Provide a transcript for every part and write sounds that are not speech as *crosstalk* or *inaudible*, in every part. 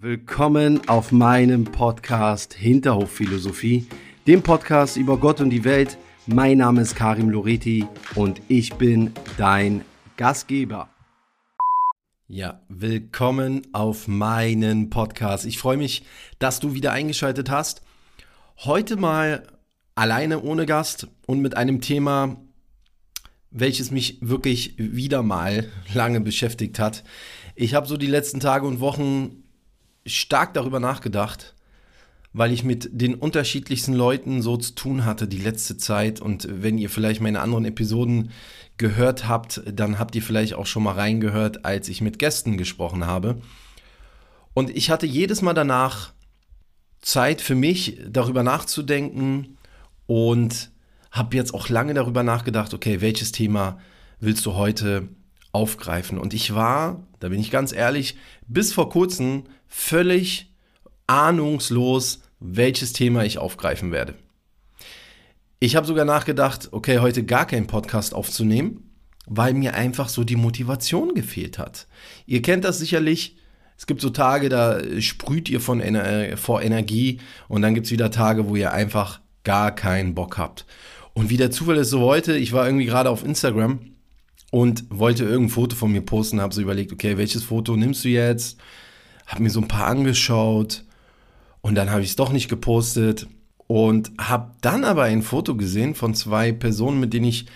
Willkommen auf meinem Podcast Hinterhofphilosophie, dem Podcast über Gott und die Welt. Mein Name ist Karim Loreti und ich bin dein Gastgeber. Ja, willkommen auf meinen Podcast. Ich freue mich, dass du wieder eingeschaltet hast. Heute mal alleine ohne Gast und mit einem Thema, welches mich wirklich wieder mal *laughs* lange beschäftigt hat. Ich habe so die letzten Tage und Wochen stark darüber nachgedacht, weil ich mit den unterschiedlichsten Leuten so zu tun hatte die letzte Zeit. Und wenn ihr vielleicht meine anderen Episoden gehört habt, dann habt ihr vielleicht auch schon mal reingehört, als ich mit Gästen gesprochen habe. Und ich hatte jedes Mal danach Zeit für mich, darüber nachzudenken und habe jetzt auch lange darüber nachgedacht, okay, welches Thema willst du heute aufgreifen? Und ich war, da bin ich ganz ehrlich, bis vor kurzem völlig ahnungslos, welches Thema ich aufgreifen werde. Ich habe sogar nachgedacht, okay, heute gar keinen Podcast aufzunehmen, weil mir einfach so die Motivation gefehlt hat. Ihr kennt das sicherlich. Es gibt so Tage, da sprüht ihr von Ener vor Energie und dann gibt es wieder Tage, wo ihr einfach gar keinen Bock habt. Und wie der Zufall ist so heute, ich war irgendwie gerade auf Instagram und wollte irgendein Foto von mir posten, habe so überlegt, okay, welches Foto nimmst du jetzt? habe mir so ein paar angeschaut und dann habe ich es doch nicht gepostet und habe dann aber ein Foto gesehen von zwei Personen, mit denen ich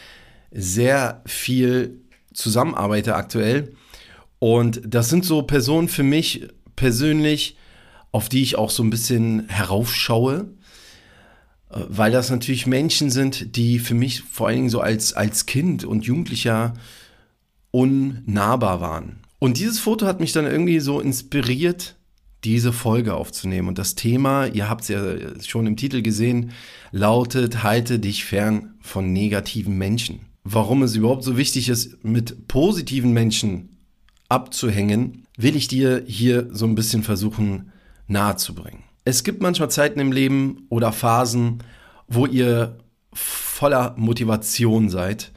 sehr viel zusammenarbeite aktuell. Und das sind so Personen für mich persönlich, auf die ich auch so ein bisschen heraufschaue, weil das natürlich Menschen sind, die für mich vor allen Dingen so als, als Kind und Jugendlicher unnahbar waren. Und dieses Foto hat mich dann irgendwie so inspiriert, diese Folge aufzunehmen. Und das Thema, ihr habt es ja schon im Titel gesehen, lautet, halte dich fern von negativen Menschen. Warum es überhaupt so wichtig ist, mit positiven Menschen abzuhängen, will ich dir hier so ein bisschen versuchen nahezubringen. Es gibt manchmal Zeiten im Leben oder Phasen, wo ihr voller Motivation seid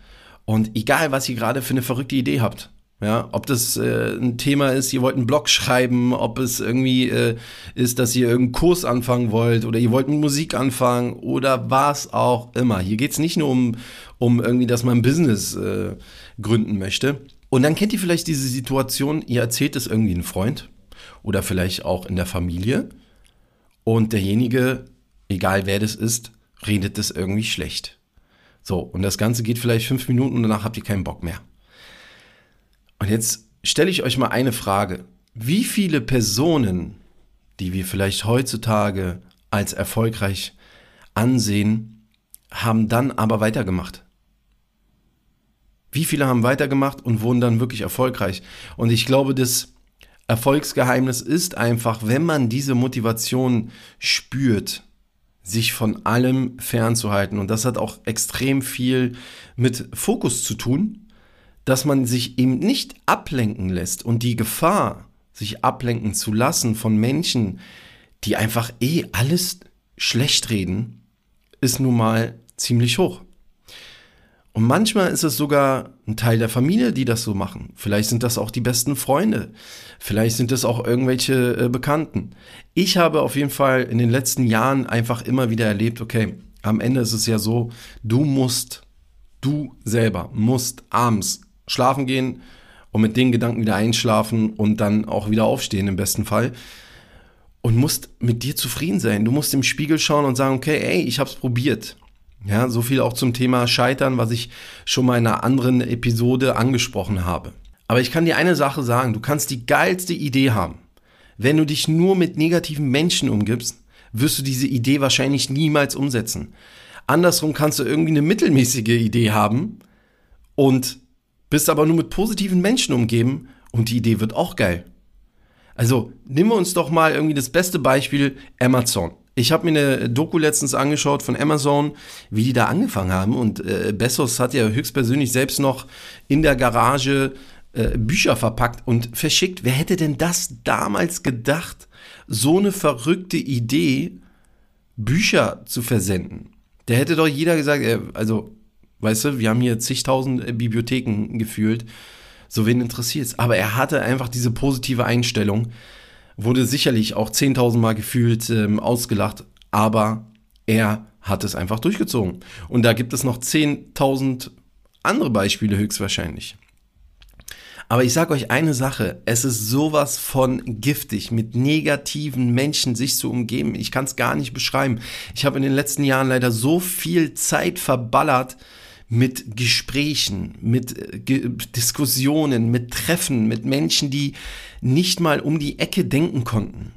und egal, was ihr gerade für eine verrückte Idee habt, ja, ob das äh, ein Thema ist, ihr wollt einen Blog schreiben, ob es irgendwie äh, ist, dass ihr irgendeinen Kurs anfangen wollt oder ihr wollt mit Musik anfangen oder was auch immer. Hier geht es nicht nur um, um irgendwie, dass man ein Business äh, gründen möchte. Und dann kennt ihr vielleicht diese Situation, ihr erzählt es irgendwie einem Freund oder vielleicht auch in der Familie und derjenige, egal wer das ist, redet das irgendwie schlecht. So, und das Ganze geht vielleicht fünf Minuten und danach habt ihr keinen Bock mehr. Und jetzt stelle ich euch mal eine Frage. Wie viele Personen, die wir vielleicht heutzutage als erfolgreich ansehen, haben dann aber weitergemacht? Wie viele haben weitergemacht und wurden dann wirklich erfolgreich? Und ich glaube, das Erfolgsgeheimnis ist einfach, wenn man diese Motivation spürt, sich von allem fernzuhalten. Und das hat auch extrem viel mit Fokus zu tun dass man sich eben nicht ablenken lässt und die Gefahr, sich ablenken zu lassen von Menschen, die einfach eh alles schlecht reden, ist nun mal ziemlich hoch. Und manchmal ist es sogar ein Teil der Familie, die das so machen. Vielleicht sind das auch die besten Freunde. Vielleicht sind es auch irgendwelche äh, Bekannten. Ich habe auf jeden Fall in den letzten Jahren einfach immer wieder erlebt, okay, am Ende ist es ja so, du musst, du selber musst abends schlafen gehen und mit den Gedanken wieder einschlafen und dann auch wieder aufstehen im besten Fall. Und musst mit dir zufrieden sein. Du musst im Spiegel schauen und sagen, okay, ey, ich hab's probiert. Ja, so viel auch zum Thema Scheitern, was ich schon mal in einer anderen Episode angesprochen habe. Aber ich kann dir eine Sache sagen, du kannst die geilste Idee haben. Wenn du dich nur mit negativen Menschen umgibst, wirst du diese Idee wahrscheinlich niemals umsetzen. Andersrum kannst du irgendwie eine mittelmäßige Idee haben und bist aber nur mit positiven Menschen umgeben und die Idee wird auch geil. Also nehmen wir uns doch mal irgendwie das beste Beispiel Amazon. Ich habe mir eine Doku letztens angeschaut von Amazon, wie die da angefangen haben. Und äh, Bezos hat ja höchstpersönlich selbst noch in der Garage äh, Bücher verpackt und verschickt. Wer hätte denn das damals gedacht, so eine verrückte Idee, Bücher zu versenden? Der hätte doch jeder gesagt, äh, also Weißt du, wir haben hier zigtausend äh, Bibliotheken gefühlt. So wen interessiert es? Aber er hatte einfach diese positive Einstellung. Wurde sicherlich auch 10.000 Mal gefühlt ähm, ausgelacht, aber er hat es einfach durchgezogen. Und da gibt es noch 10.000 andere Beispiele höchstwahrscheinlich. Aber ich sage euch eine Sache, es ist sowas von giftig, mit negativen Menschen sich zu umgeben. Ich kann es gar nicht beschreiben. Ich habe in den letzten Jahren leider so viel Zeit verballert mit Gesprächen, mit äh, Ge Diskussionen, mit Treffen, mit Menschen, die nicht mal um die Ecke denken konnten.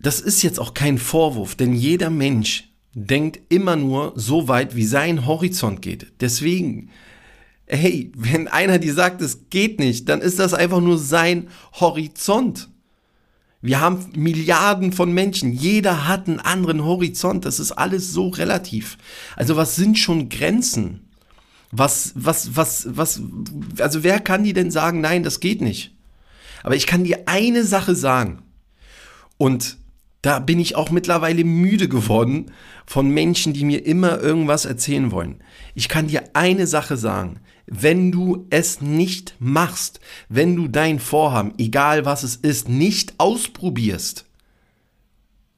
Das ist jetzt auch kein Vorwurf, denn jeder Mensch denkt immer nur so weit, wie sein Horizont geht. Deswegen hey, wenn einer dir sagt, es geht nicht, dann ist das einfach nur sein Horizont. Wir haben Milliarden von Menschen. Jeder hat einen anderen Horizont. Das ist alles so relativ. Also was sind schon Grenzen? Was, was, was, was, also wer kann dir denn sagen, nein, das geht nicht? Aber ich kann dir eine Sache sagen. Und da bin ich auch mittlerweile müde geworden von Menschen, die mir immer irgendwas erzählen wollen. Ich kann dir eine Sache sagen wenn du es nicht machst, wenn du dein Vorhaben, egal was es ist, nicht ausprobierst,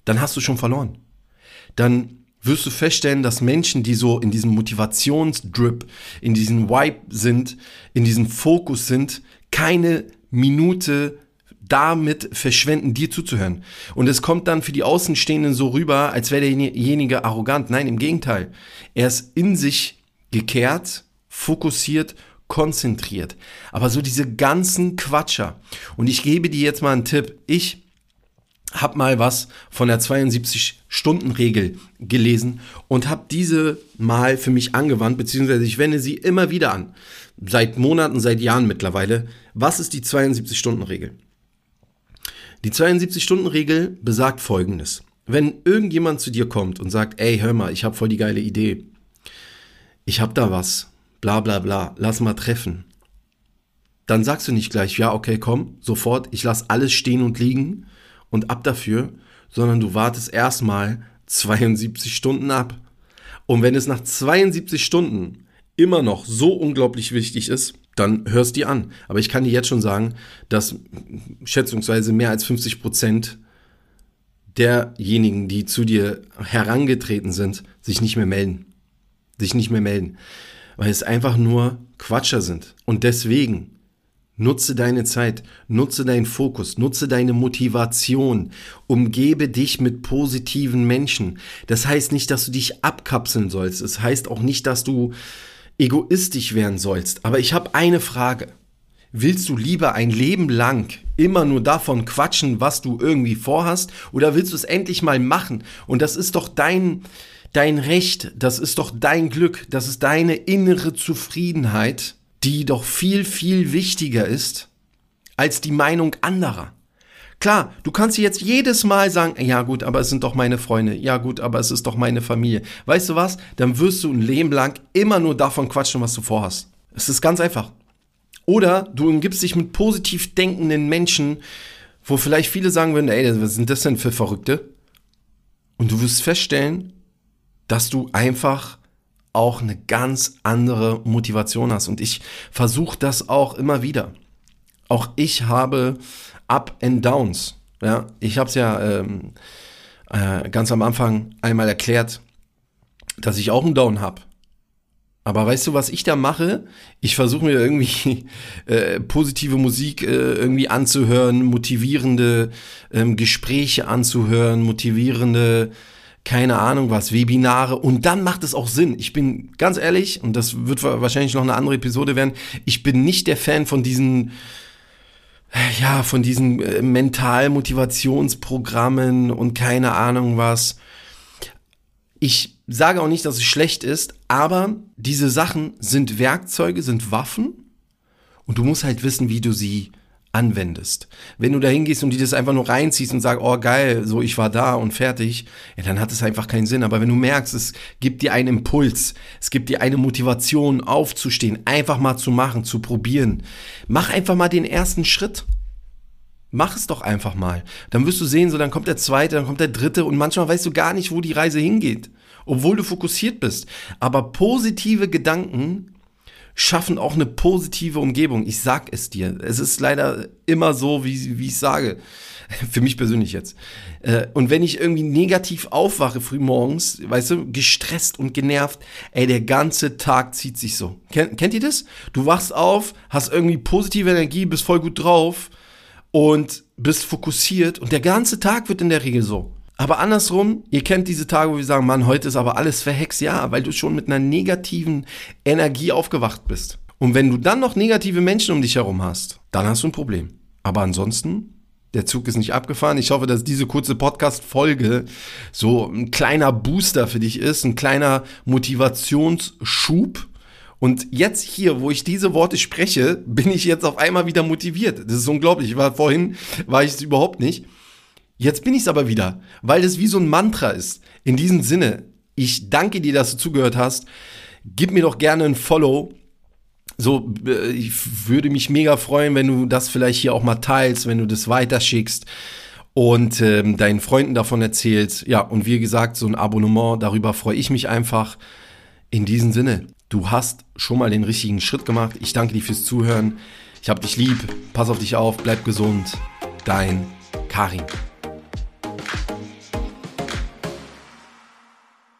dann hast du schon verloren. Dann wirst du feststellen, dass Menschen, die so in diesem Motivationsdrip, in diesem Vibe sind, in diesem Fokus sind, keine Minute damit verschwenden, dir zuzuhören. Und es kommt dann für die Außenstehenden so rüber, als wäre derjenige arrogant. Nein, im Gegenteil. Er ist in sich gekehrt fokussiert, konzentriert. Aber so diese ganzen Quatscher. Und ich gebe dir jetzt mal einen Tipp. Ich habe mal was von der 72-Stunden-Regel gelesen und habe diese mal für mich angewandt, beziehungsweise ich wende sie immer wieder an. Seit Monaten, seit Jahren mittlerweile. Was ist die 72-Stunden-Regel? Die 72-Stunden-Regel besagt folgendes. Wenn irgendjemand zu dir kommt und sagt, ey, hör mal, ich habe voll die geile Idee. Ich habe da was bla bla bla, lass mal treffen. Dann sagst du nicht gleich, ja, okay, komm, sofort, ich lass alles stehen und liegen und ab dafür, sondern du wartest erstmal 72 Stunden ab. Und wenn es nach 72 Stunden immer noch so unglaublich wichtig ist, dann hörst die an. Aber ich kann dir jetzt schon sagen, dass schätzungsweise mehr als 50 Prozent derjenigen, die zu dir herangetreten sind, sich nicht mehr melden. Sich nicht mehr melden weil es einfach nur Quatscher sind. Und deswegen nutze deine Zeit, nutze deinen Fokus, nutze deine Motivation, umgebe dich mit positiven Menschen. Das heißt nicht, dass du dich abkapseln sollst. Es das heißt auch nicht, dass du egoistisch werden sollst. Aber ich habe eine Frage. Willst du lieber ein Leben lang immer nur davon quatschen, was du irgendwie vorhast, oder willst du es endlich mal machen? Und das ist doch dein, dein Recht, das ist doch dein Glück, das ist deine innere Zufriedenheit, die doch viel, viel wichtiger ist als die Meinung anderer. Klar, du kannst jetzt jedes Mal sagen, ja gut, aber es sind doch meine Freunde, ja gut, aber es ist doch meine Familie. Weißt du was? Dann wirst du ein Leben lang immer nur davon quatschen, was du vorhast. Es ist ganz einfach. Oder du umgibst dich mit positiv denkenden Menschen, wo vielleicht viele sagen würden, ey, was sind das denn für Verrückte? Und du wirst feststellen, dass du einfach auch eine ganz andere Motivation hast. Und ich versuche das auch immer wieder. Auch ich habe Up and Downs. Ja, ich habe es ja ähm, äh, ganz am Anfang einmal erklärt, dass ich auch einen Down habe. Aber weißt du, was ich da mache? Ich versuche mir irgendwie *laughs* äh, positive Musik äh, irgendwie anzuhören, motivierende ähm, Gespräche anzuhören, motivierende keine Ahnung was, Webinare und dann macht es auch Sinn. Ich bin ganz ehrlich, und das wird wahrscheinlich noch eine andere Episode werden, ich bin nicht der Fan von diesen, ja, von diesen äh, Mental-Motivationsprogrammen und keine Ahnung was. Ich sage auch nicht, dass es schlecht ist, aber diese Sachen sind Werkzeuge, sind Waffen und du musst halt wissen, wie du sie anwendest. Wenn du da hingehst und die das einfach nur reinziehst und sagst, oh geil, so ich war da und fertig, ja, dann hat es einfach keinen Sinn. Aber wenn du merkst, es gibt dir einen Impuls, es gibt dir eine Motivation aufzustehen, einfach mal zu machen, zu probieren, mach einfach mal den ersten Schritt. Mach es doch einfach mal. Dann wirst du sehen, so dann kommt der zweite, dann kommt der dritte und manchmal weißt du gar nicht, wo die Reise hingeht, obwohl du fokussiert bist. Aber positive Gedanken schaffen auch eine positive Umgebung. Ich sag es dir. Es ist leider immer so, wie, wie ich sage. *laughs* Für mich persönlich jetzt. Äh, und wenn ich irgendwie negativ aufwache frühmorgens, weißt du, gestresst und genervt, ey, der ganze Tag zieht sich so. Kennt, kennt ihr das? Du wachst auf, hast irgendwie positive Energie, bist voll gut drauf und bist fokussiert und der ganze Tag wird in der Regel so. Aber andersrum, ihr kennt diese Tage, wo wir sagen, Mann, heute ist aber alles verhext. Ja, weil du schon mit einer negativen Energie aufgewacht bist. Und wenn du dann noch negative Menschen um dich herum hast, dann hast du ein Problem. Aber ansonsten, der Zug ist nicht abgefahren. Ich hoffe, dass diese kurze Podcast-Folge so ein kleiner Booster für dich ist, ein kleiner Motivationsschub. Und jetzt hier, wo ich diese Worte spreche, bin ich jetzt auf einmal wieder motiviert. Das ist unglaublich. Ich war vorhin, war ich es überhaupt nicht. Jetzt bin ich es aber wieder, weil das wie so ein Mantra ist. In diesem Sinne, ich danke dir, dass du zugehört hast. Gib mir doch gerne ein Follow. So, äh, ich würde mich mega freuen, wenn du das vielleicht hier auch mal teilst, wenn du das weiterschickst und ähm, deinen Freunden davon erzählst. Ja, und wie gesagt, so ein Abonnement, darüber freue ich mich einfach. In diesem Sinne, du hast schon mal den richtigen Schritt gemacht. Ich danke dir fürs Zuhören. Ich hab dich lieb. Pass auf dich auf, bleib gesund. Dein Karin.